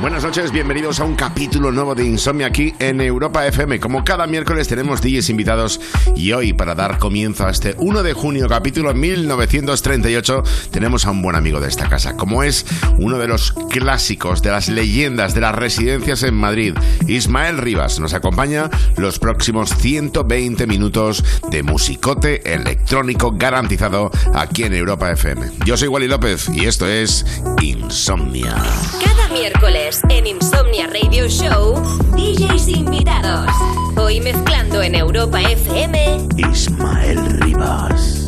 Buenas noches, bienvenidos a un capítulo nuevo de Insomnia aquí en Europa FM. Como cada miércoles tenemos DJs invitados y hoy para dar comienzo a este 1 de junio, capítulo 1938, tenemos a un buen amigo de esta casa, como es uno de los clásicos, de las leyendas de las residencias en Madrid, Ismael Rivas. Nos acompaña los próximos 120 minutos de musicote electrónico garantizado aquí en Europa FM. Yo soy Wally López y esto es Insomnia. Cada miércoles en Insomnia Radio Show, DJs invitados. Hoy mezclando en Europa FM, Ismael Rivas.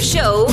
Show,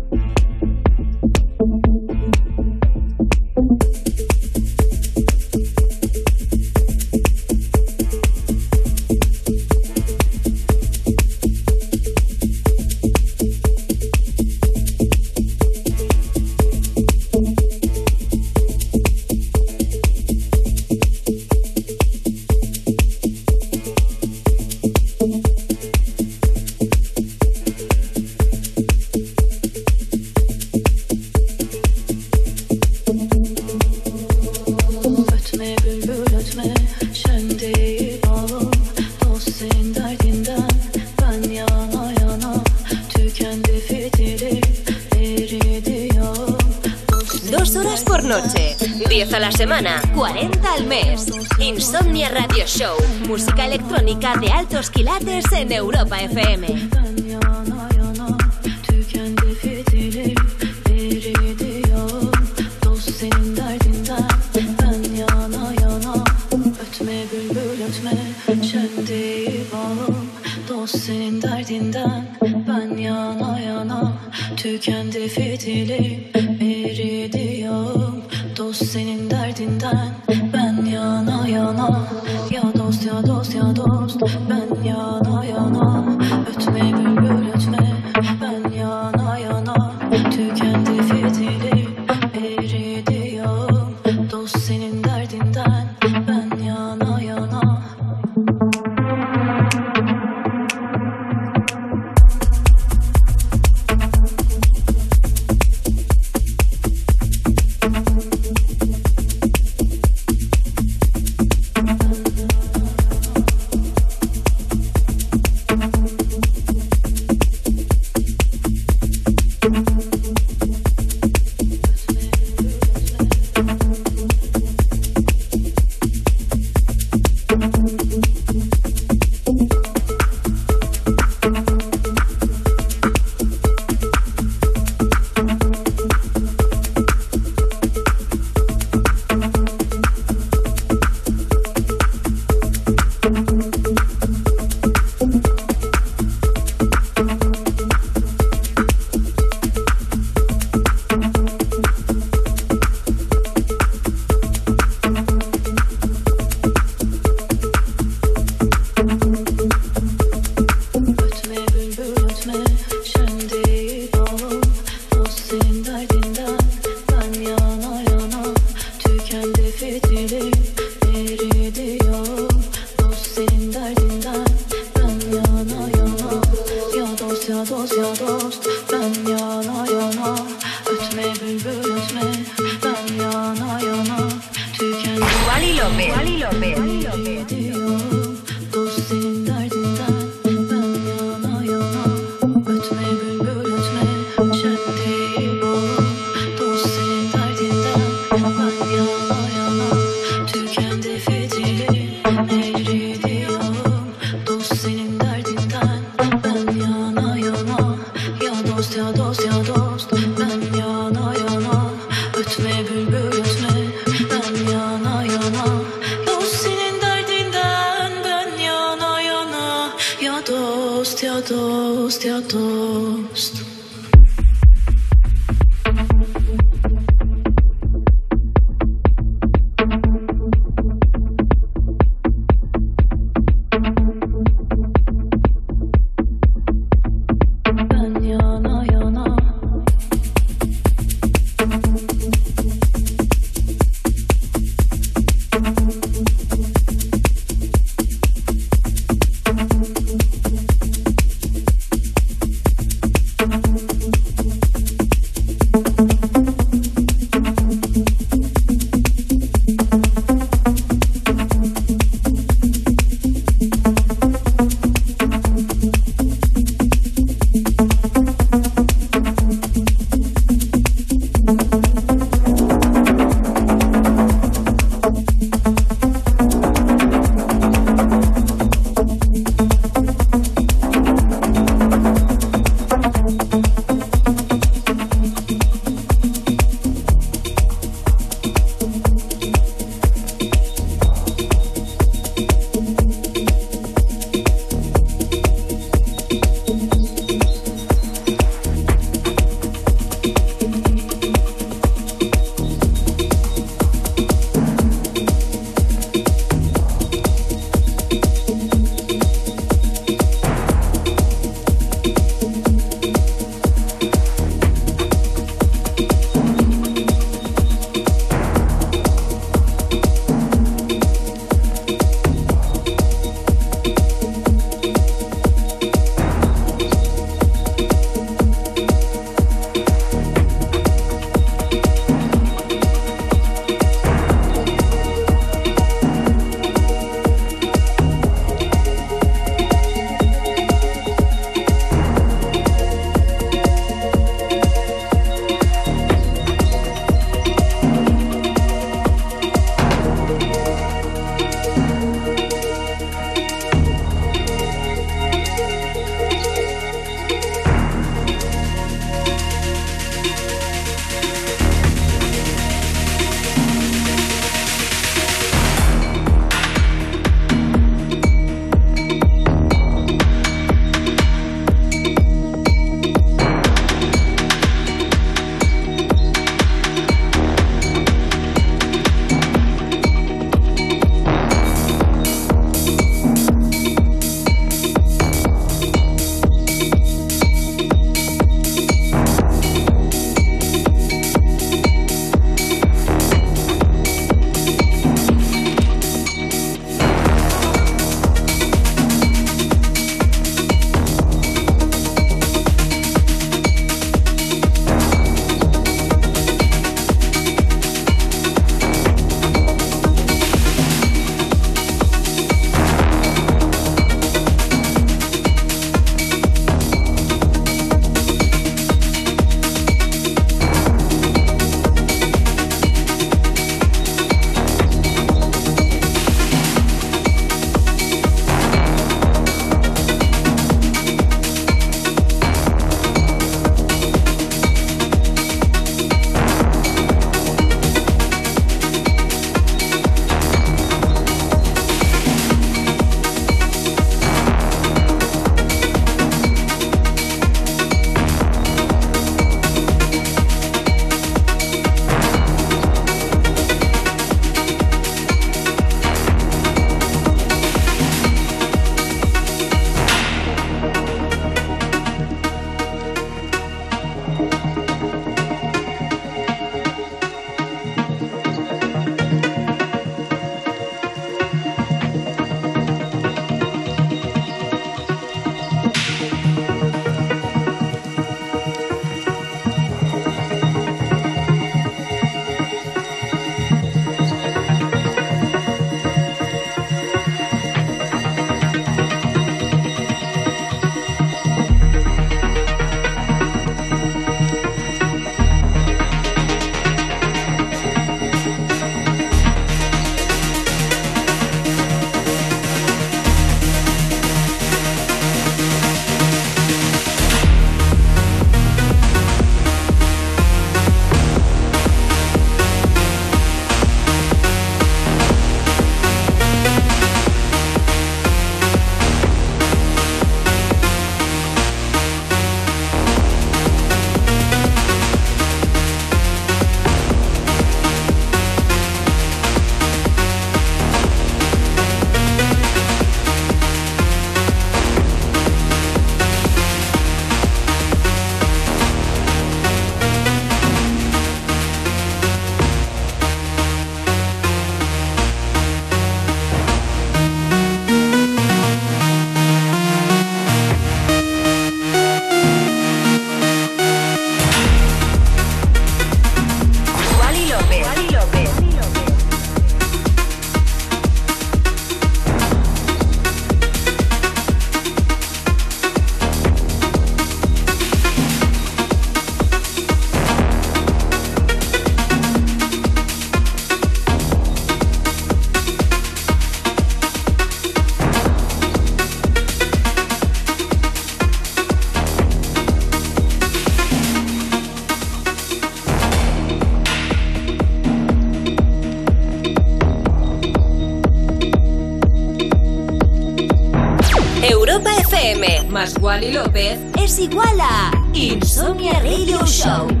más López es igual a Insomnia Radio Show.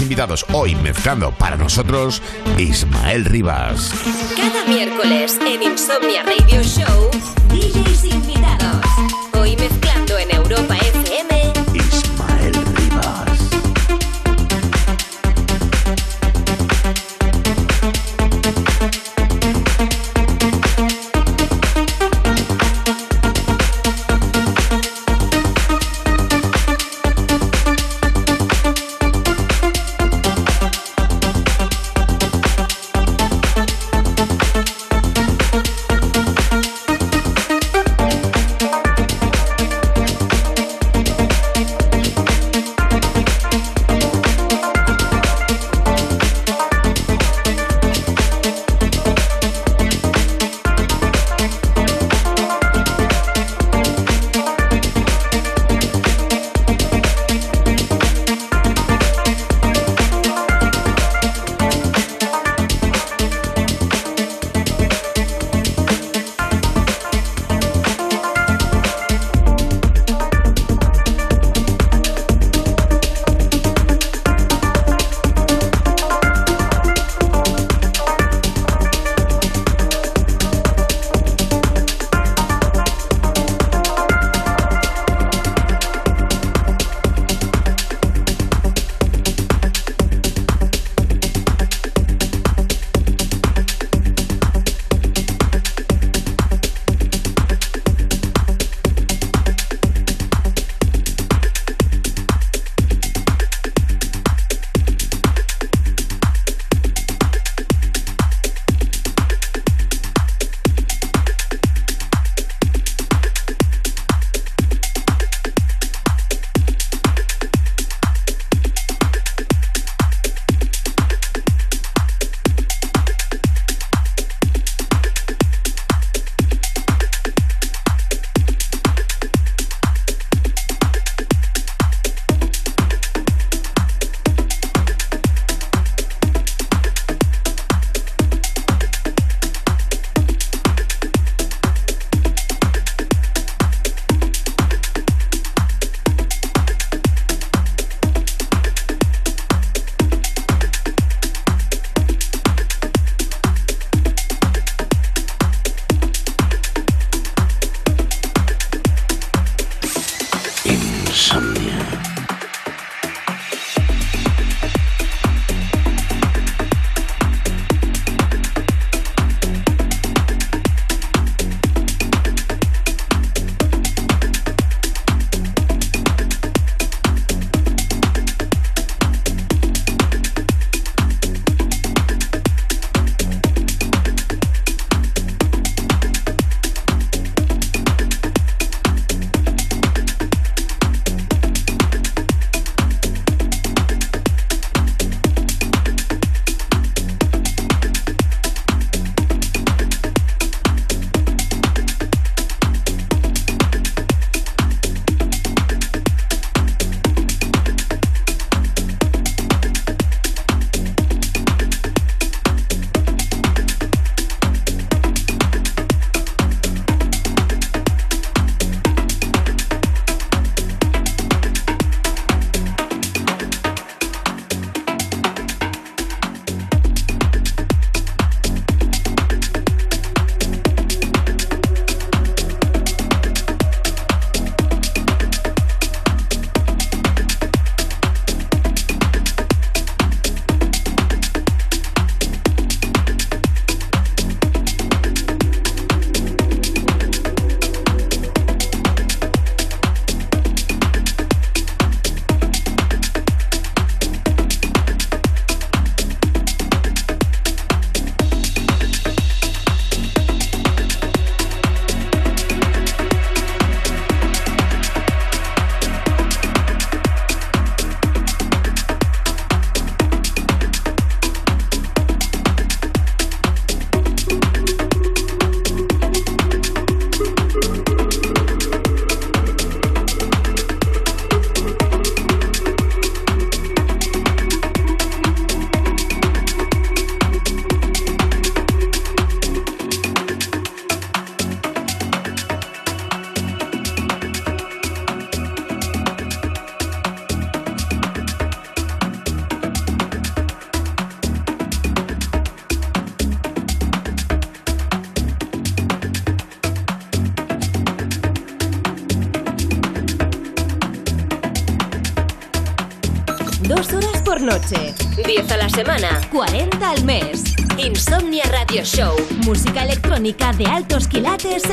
Invitados. Hoy mezclando para nosotros Ismael Rivas. Cada miércoles en Insomnia Radio Show, DJs invitados.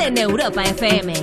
En Europa FM.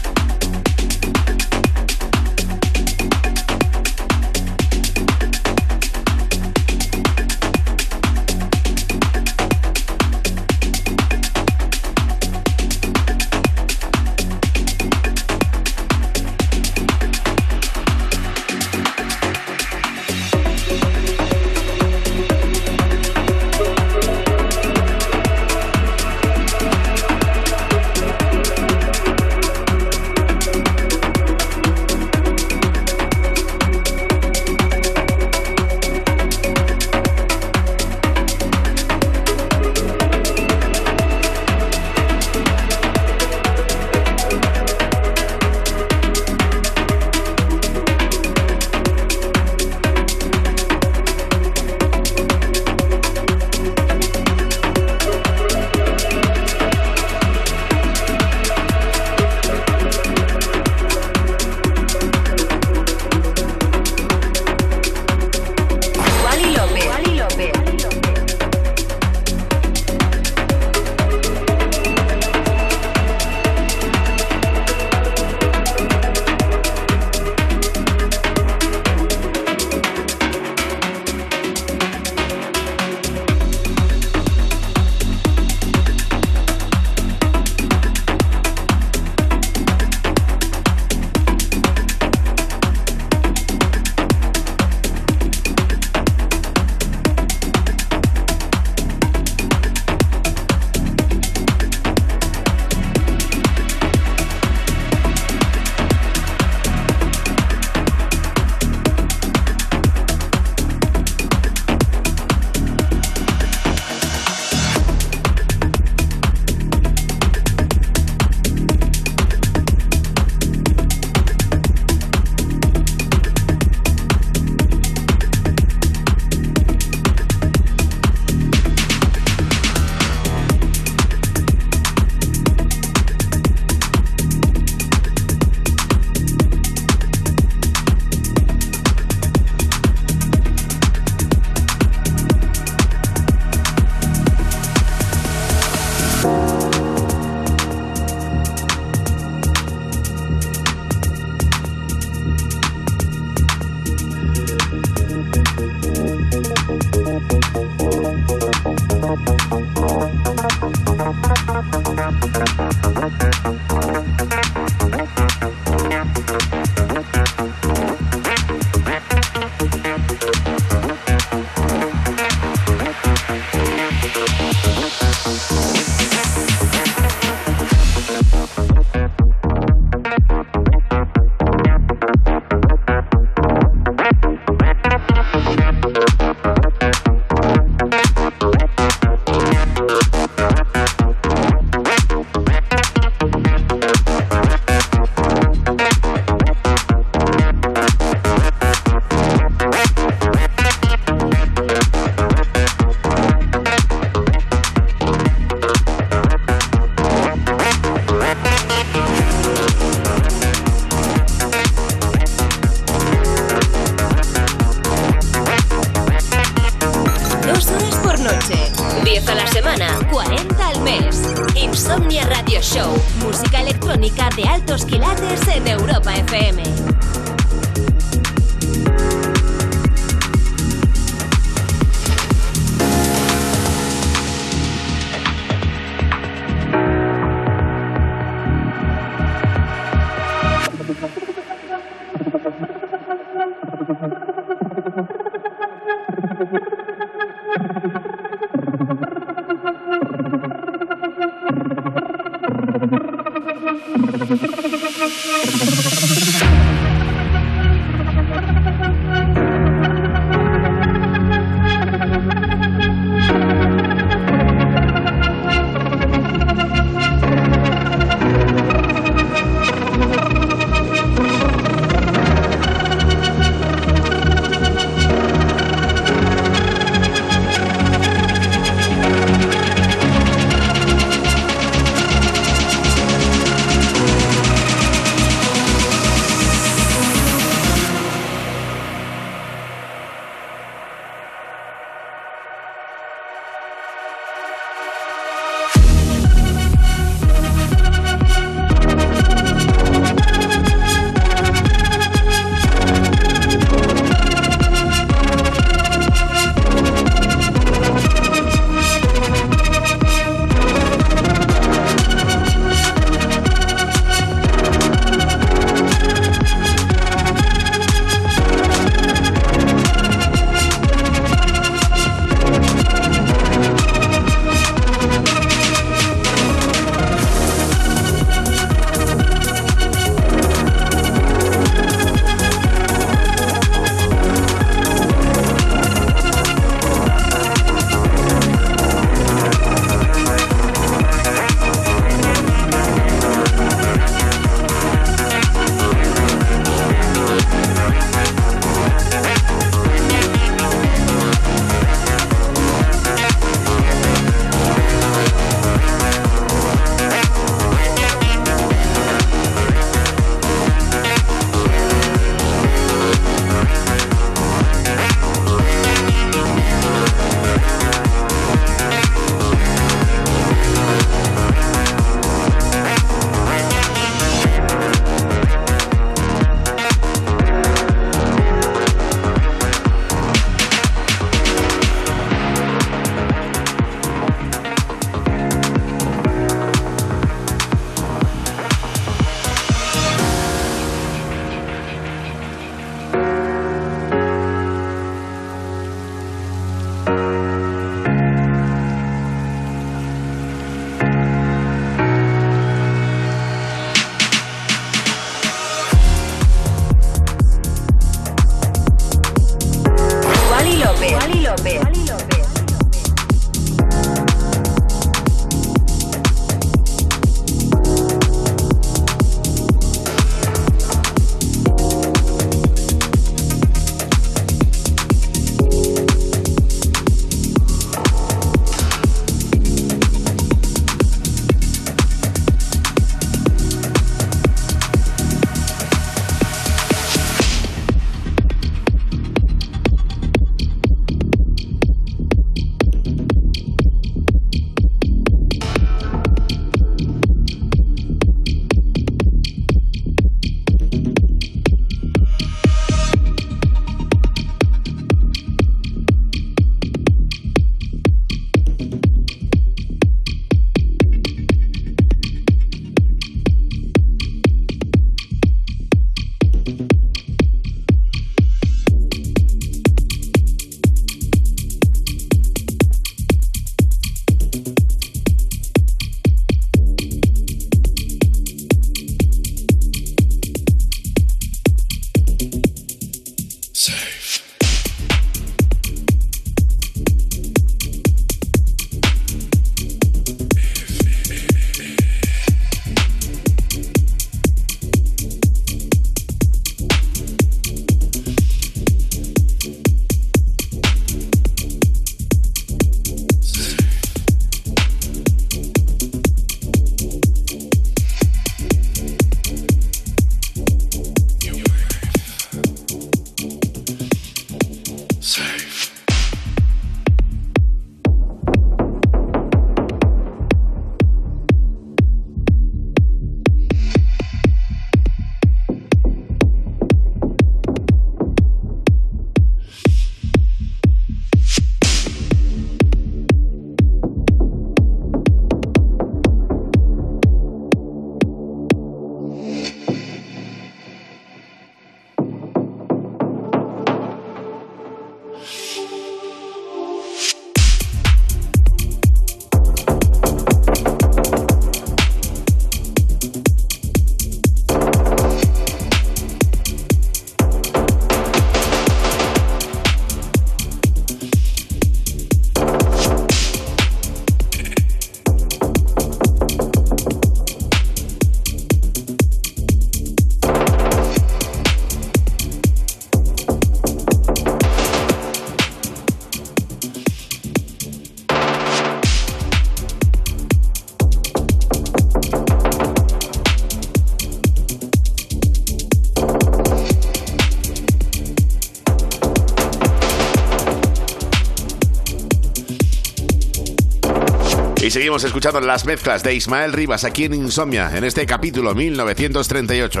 Seguimos escuchando las mezclas de Ismael Rivas aquí en Insomnia, en este capítulo 1938.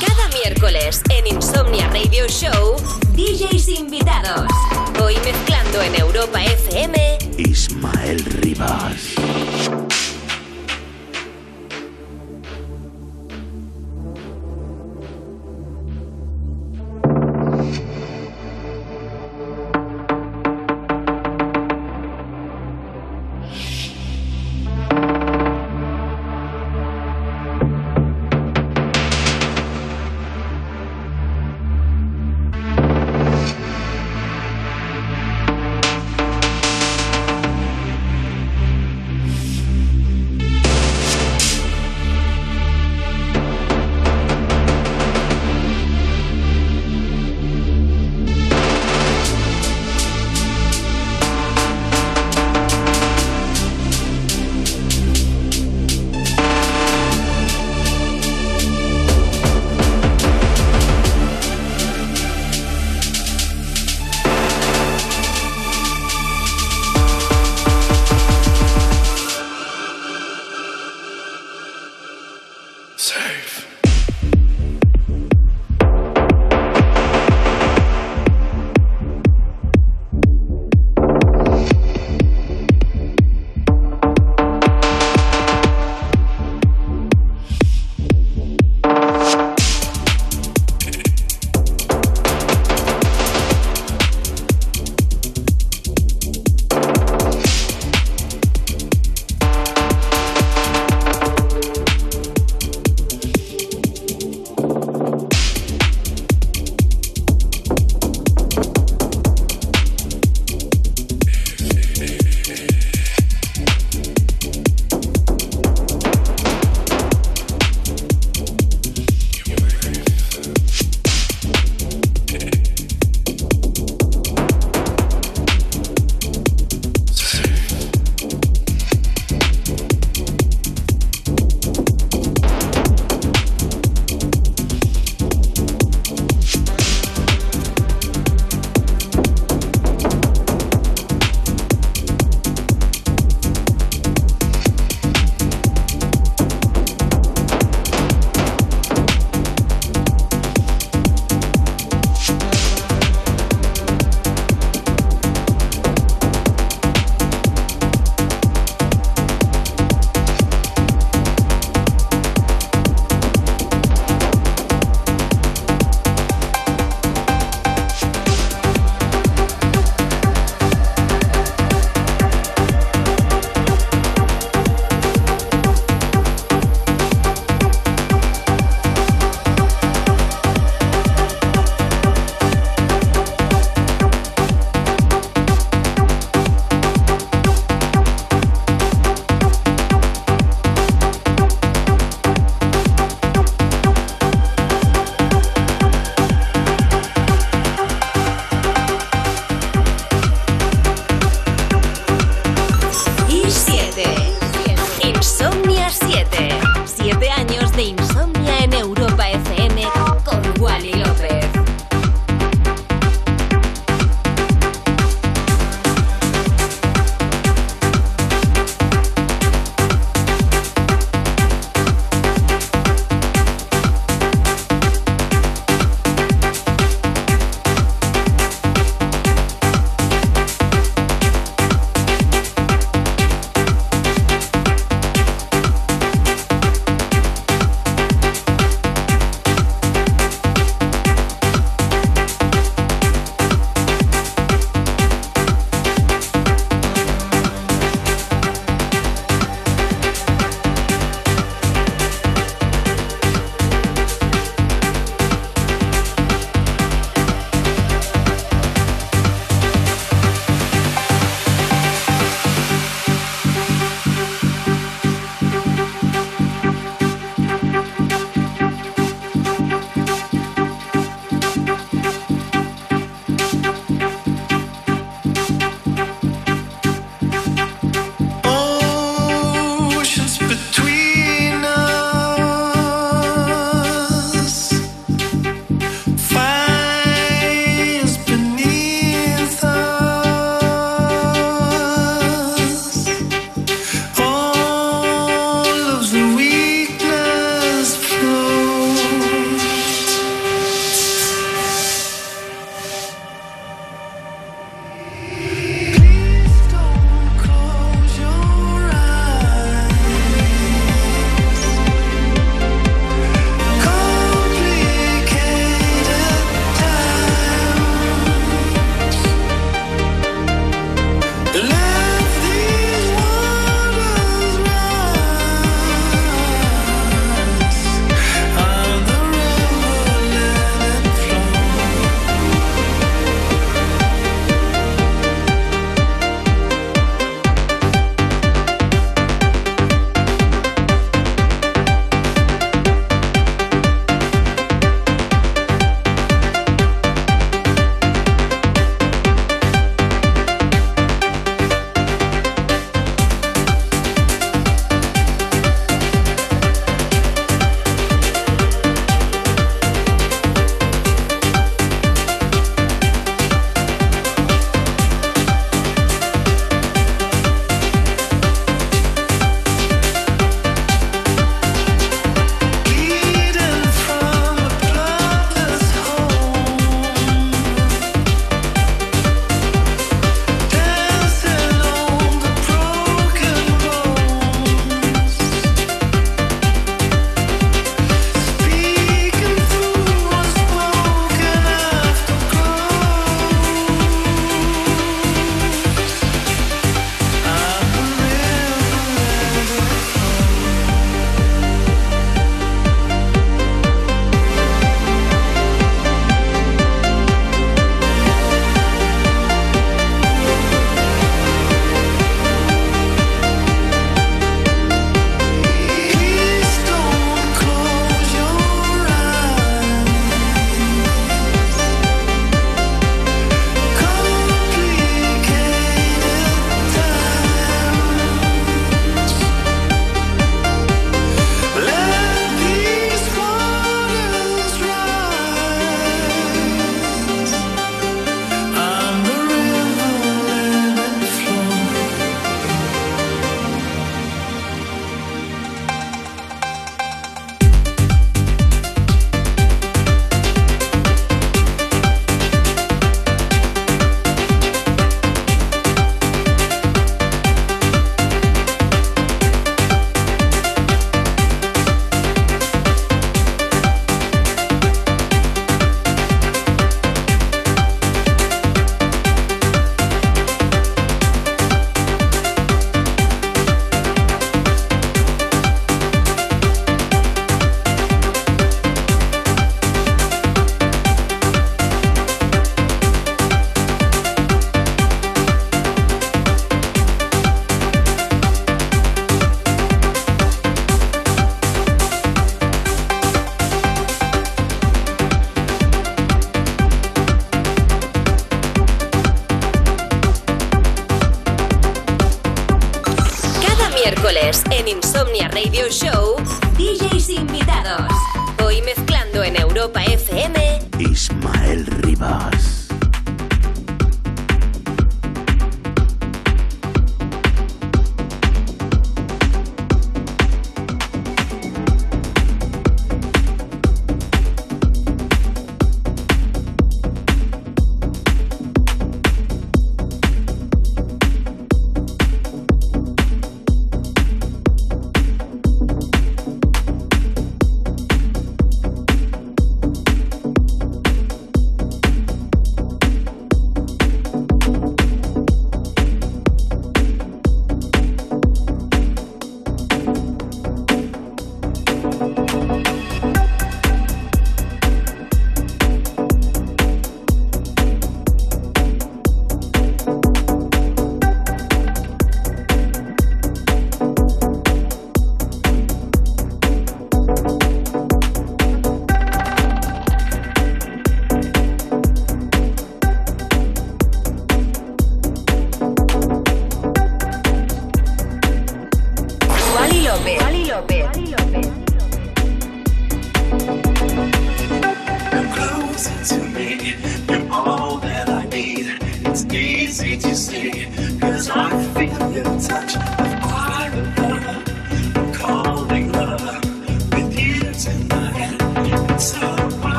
Cada miércoles en Insomnia Radio Show, DJs invitados. Hoy mezclando en Europa FM, Ismael Rivas.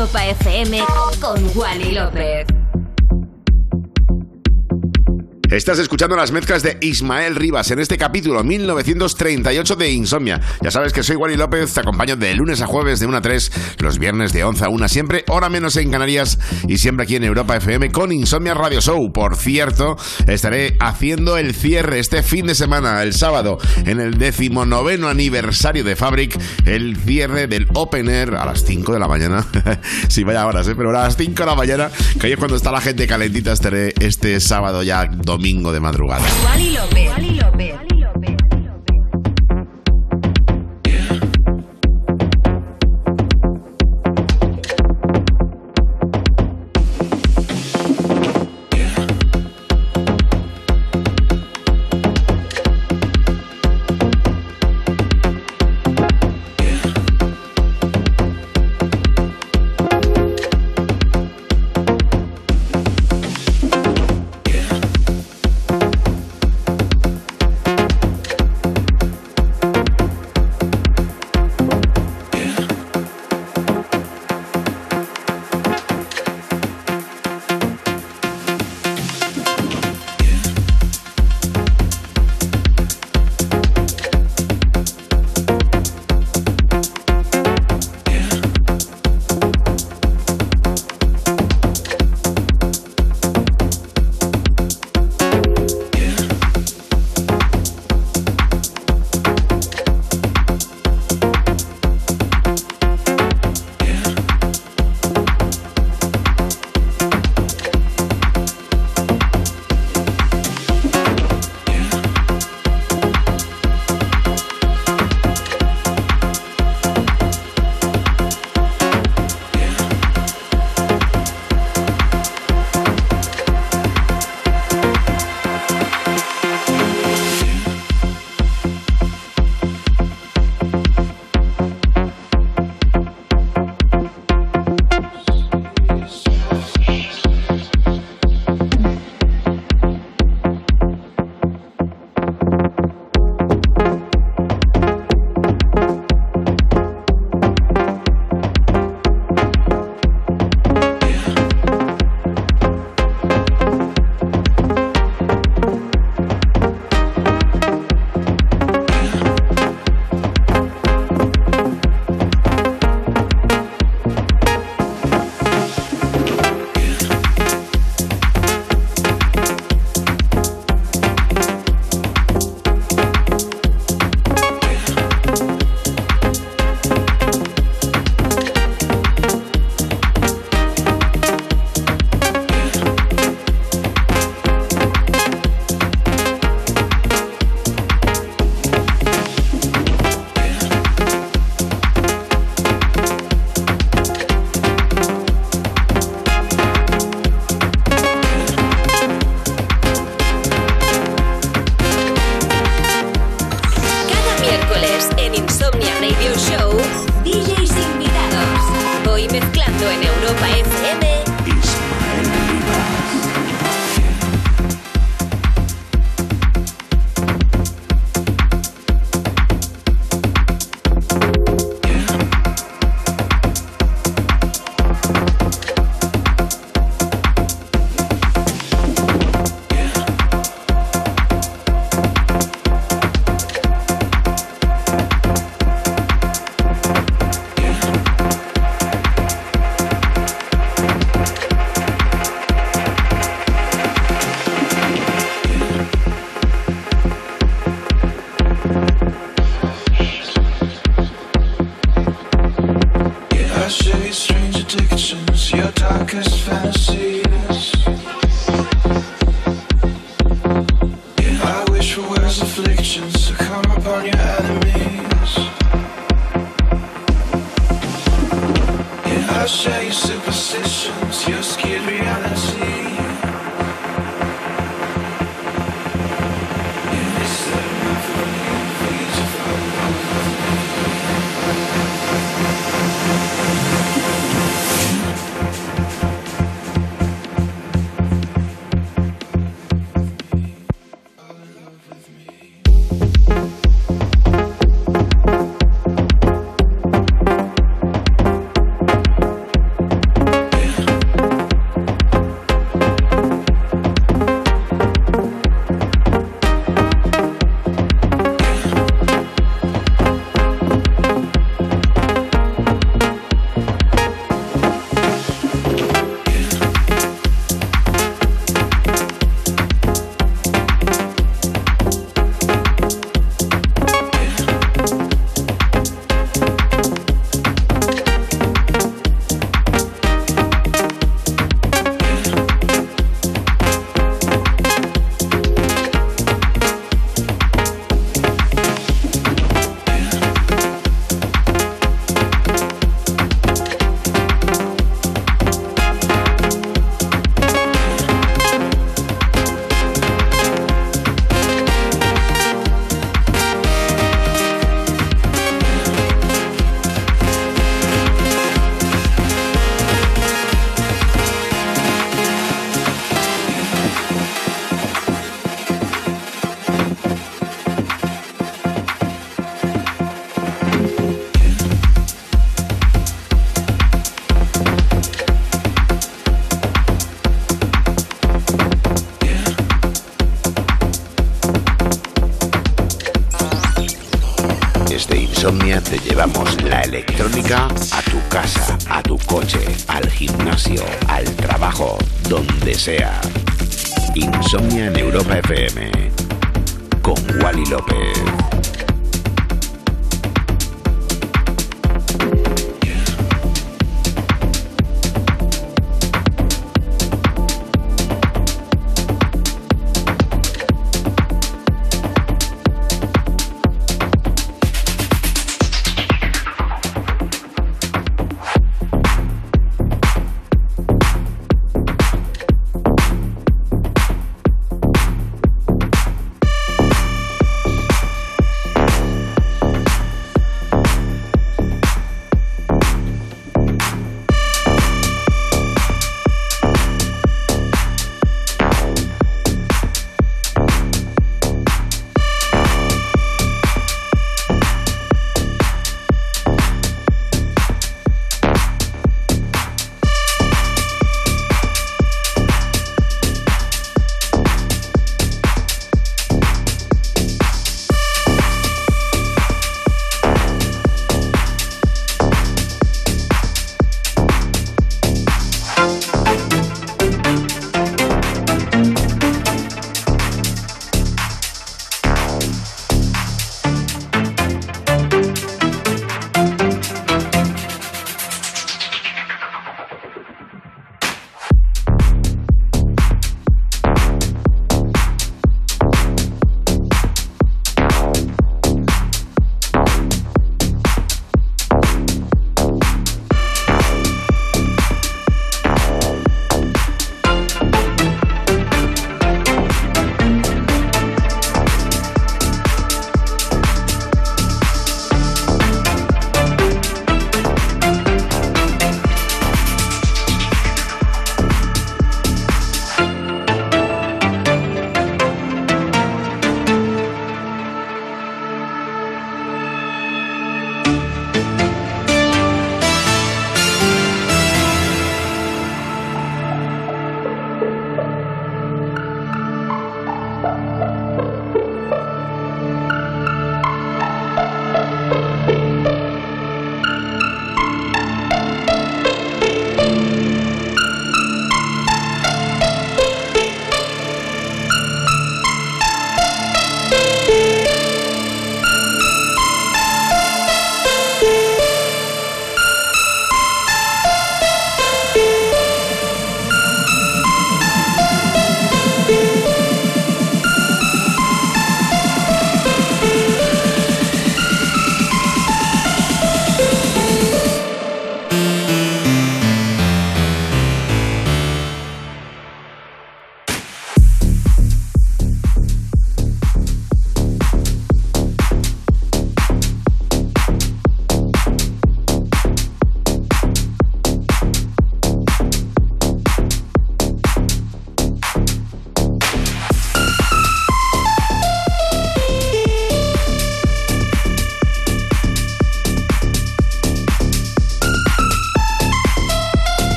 Europa FM con Wally López. Estás escuchando las mezclas de Ismael Rivas en este capítulo 1938 de Insomnia. Ya sabes que soy Wally López, te acompaño de lunes a jueves de 1 a 3, los viernes de 11 a 1 siempre, hora menos en Canarias y siempre aquí en Europa FM con Insomnia Radio Show. Por cierto, estaré haciendo el cierre este fin de semana, el sábado, en el decimonoveno aniversario de Fabric, el cierre del Open Air a las 5 de la mañana. sí, vaya horas, ¿eh? pero a las 5 de la mañana, que ahí es cuando está la gente calentita, estaré este sábado ya de madrugada.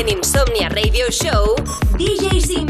En Insomnia Radio Show, DJs invitados.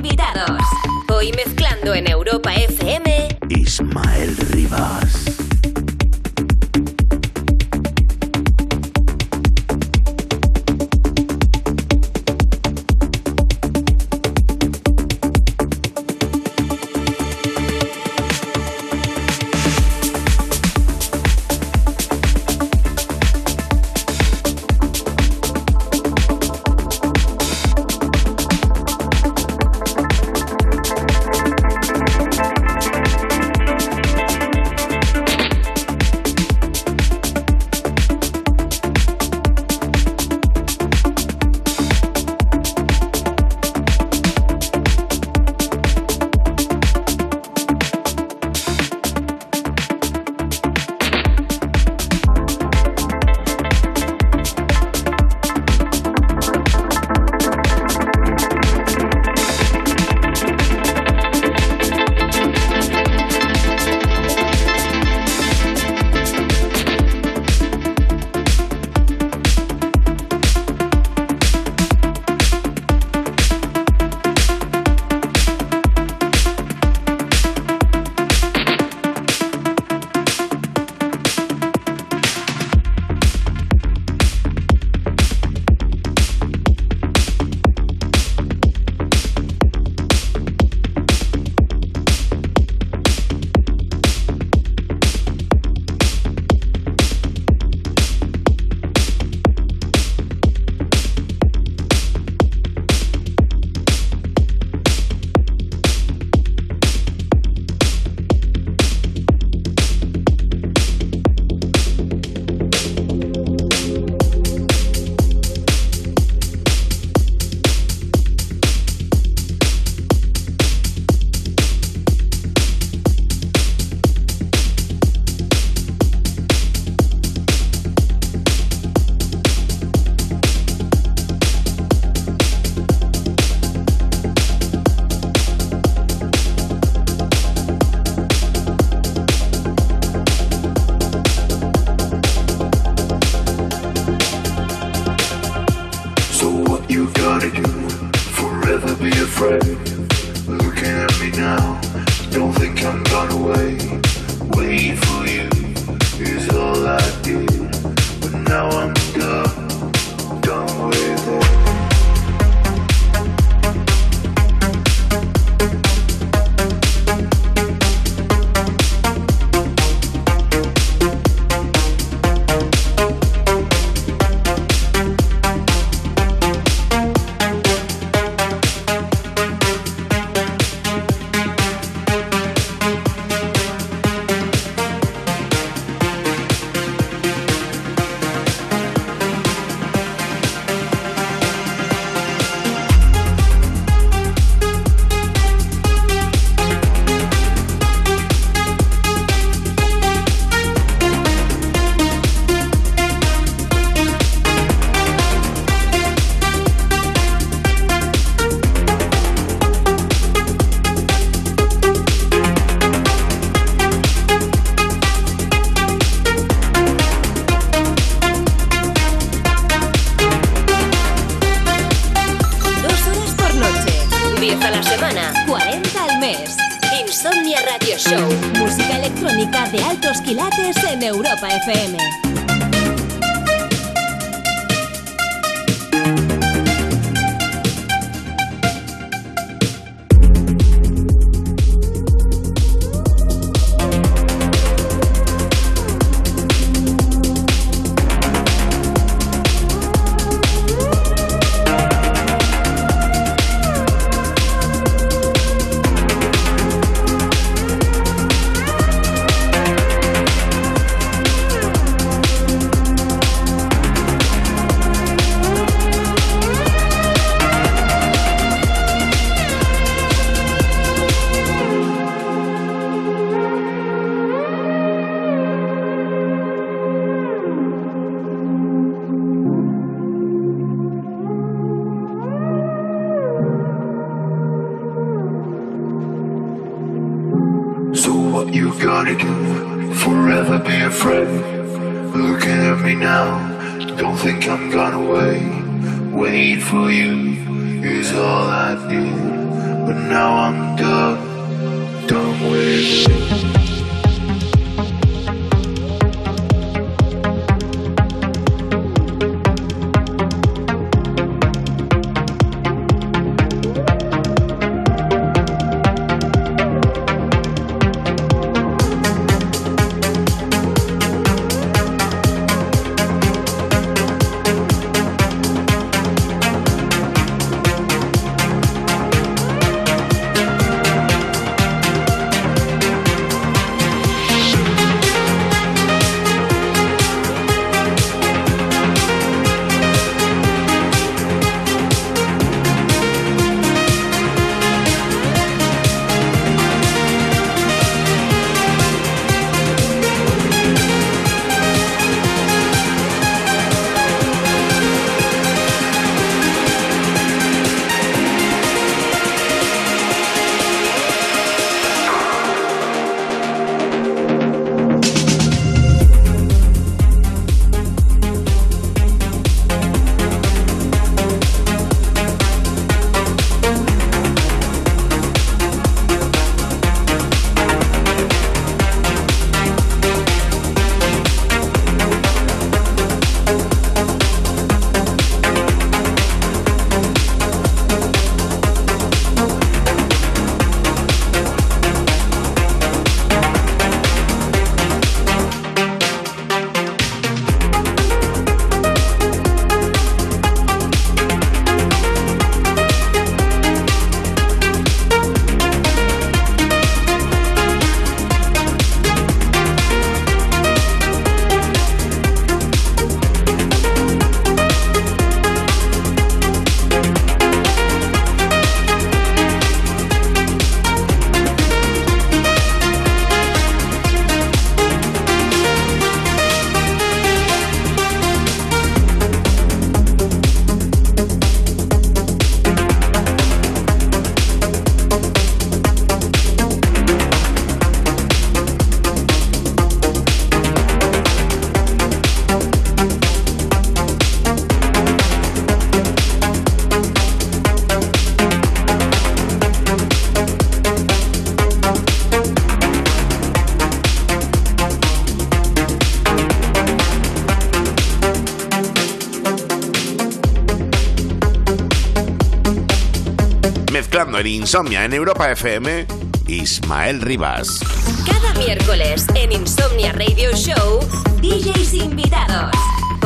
Insomnia en Europa FM, Ismael Rivas. Cada miércoles en Insomnia Radio Show, DJs invitados.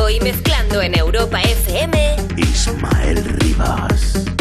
Hoy mezclando en Europa FM, Ismael Rivas.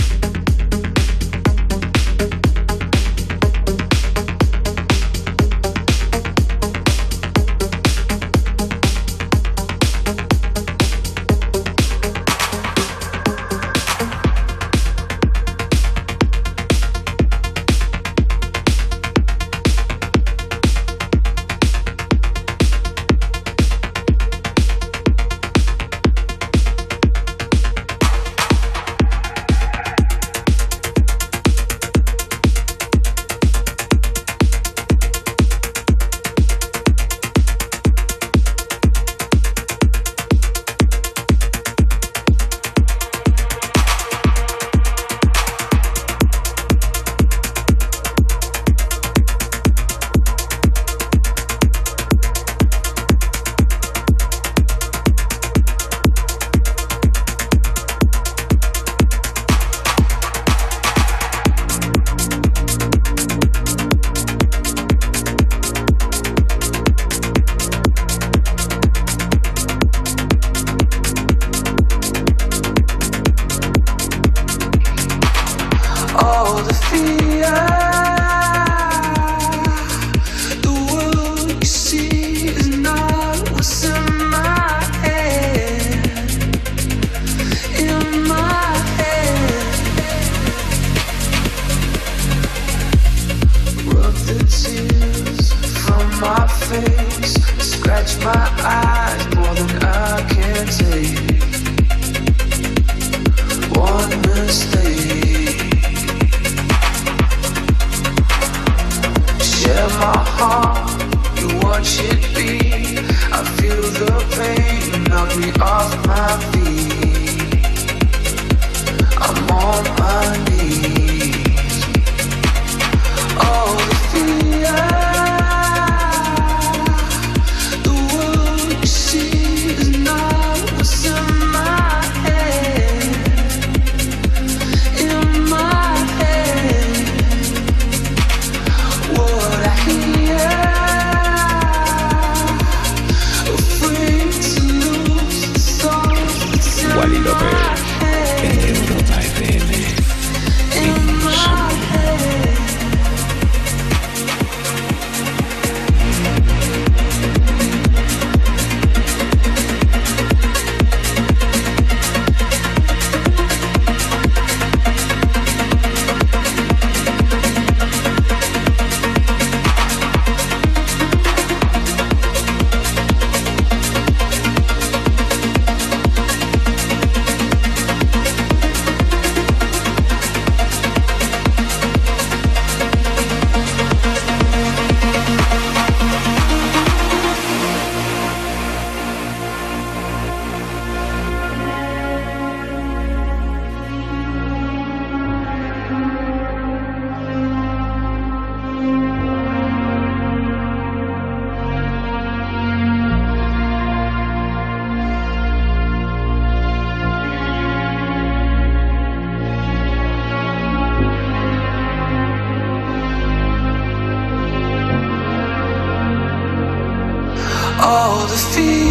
the fear.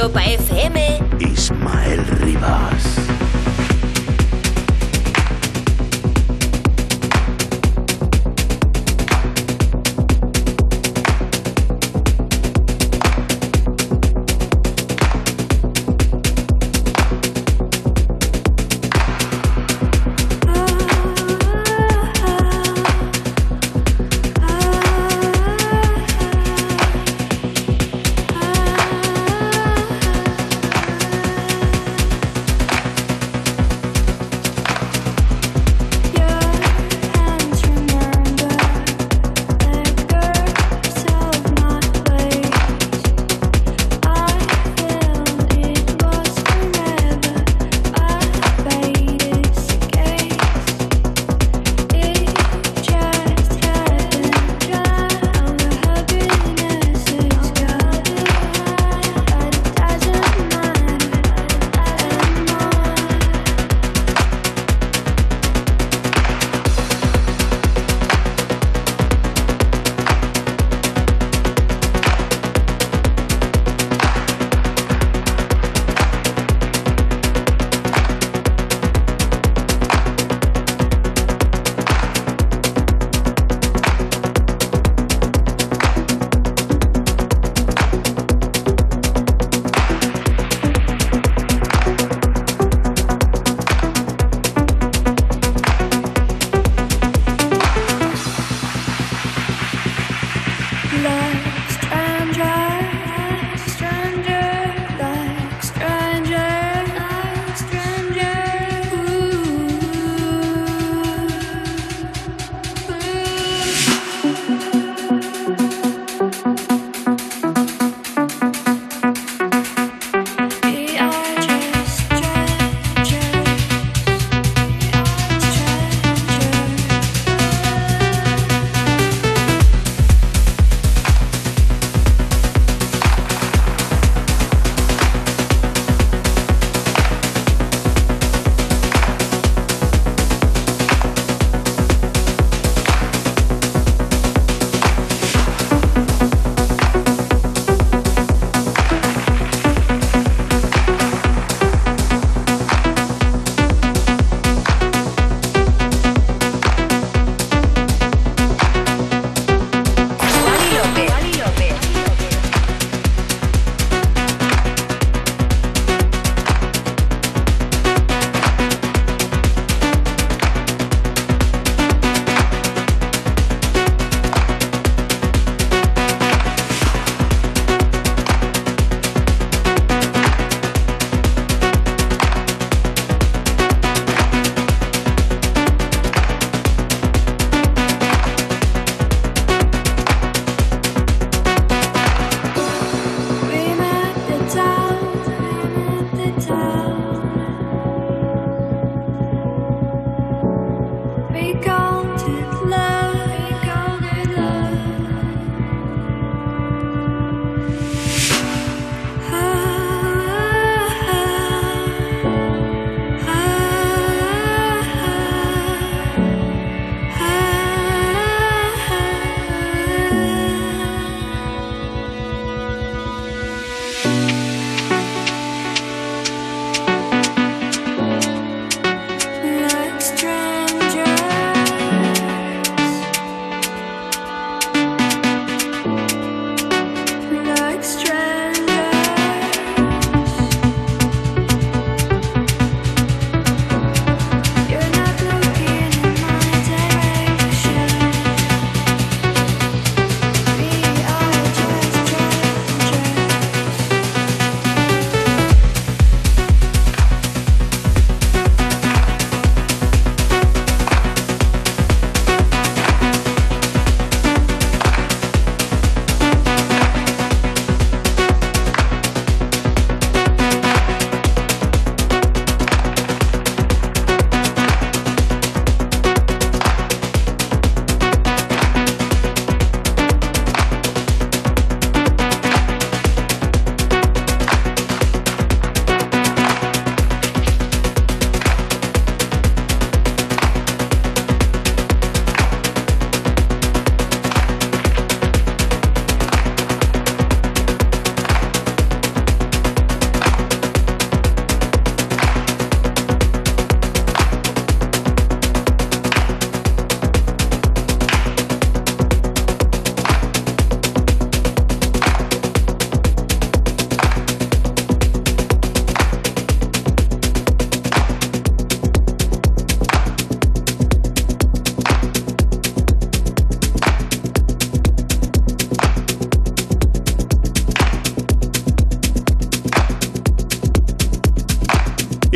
Europa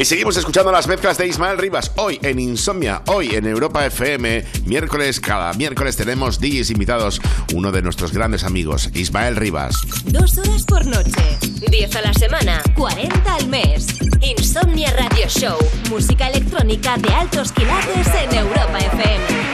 Seguimos escuchando las mezclas de Ismael Rivas. Hoy en Insomnia, hoy en Europa FM. Miércoles, cada miércoles tenemos DJs invitados. Uno de nuestros grandes amigos, Ismael Rivas. Dos horas por noche, 10 a la semana, 40 al mes. Insomnia Radio Show, música electrónica de altos quilates en Europa FM.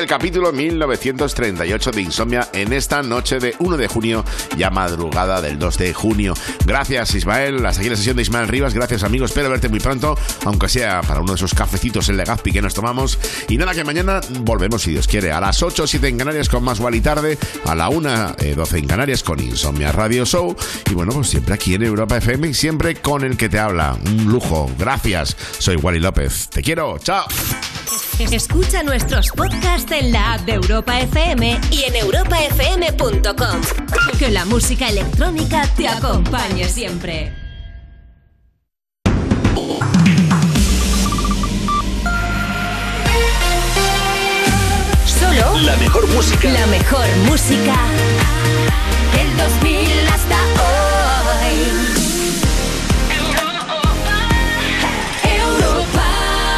El capítulo 1938 de Insomnia en esta noche de 1 de junio, ya madrugada del 2 de junio. Gracias Ismael, hasta aquí la sesión de Ismael Rivas, gracias amigos, espero verte muy pronto, aunque sea para uno de esos cafecitos en Legazpi que nos tomamos. Y nada, que mañana volvemos si Dios quiere, a las 8 7 en Canarias con más y tarde, a la 1 eh, 12 en Canarias con Insomnia Radio Show. Y bueno, pues siempre aquí en Europa FM y siempre con el que te habla. Un lujo, gracias. Soy Wally López. Te quiero, chao. Escucha nuestros podcasts en la app de Europa FM y en europafm.com. Que la música electrónica te acompañe siempre. Solo La mejor música. la mejor música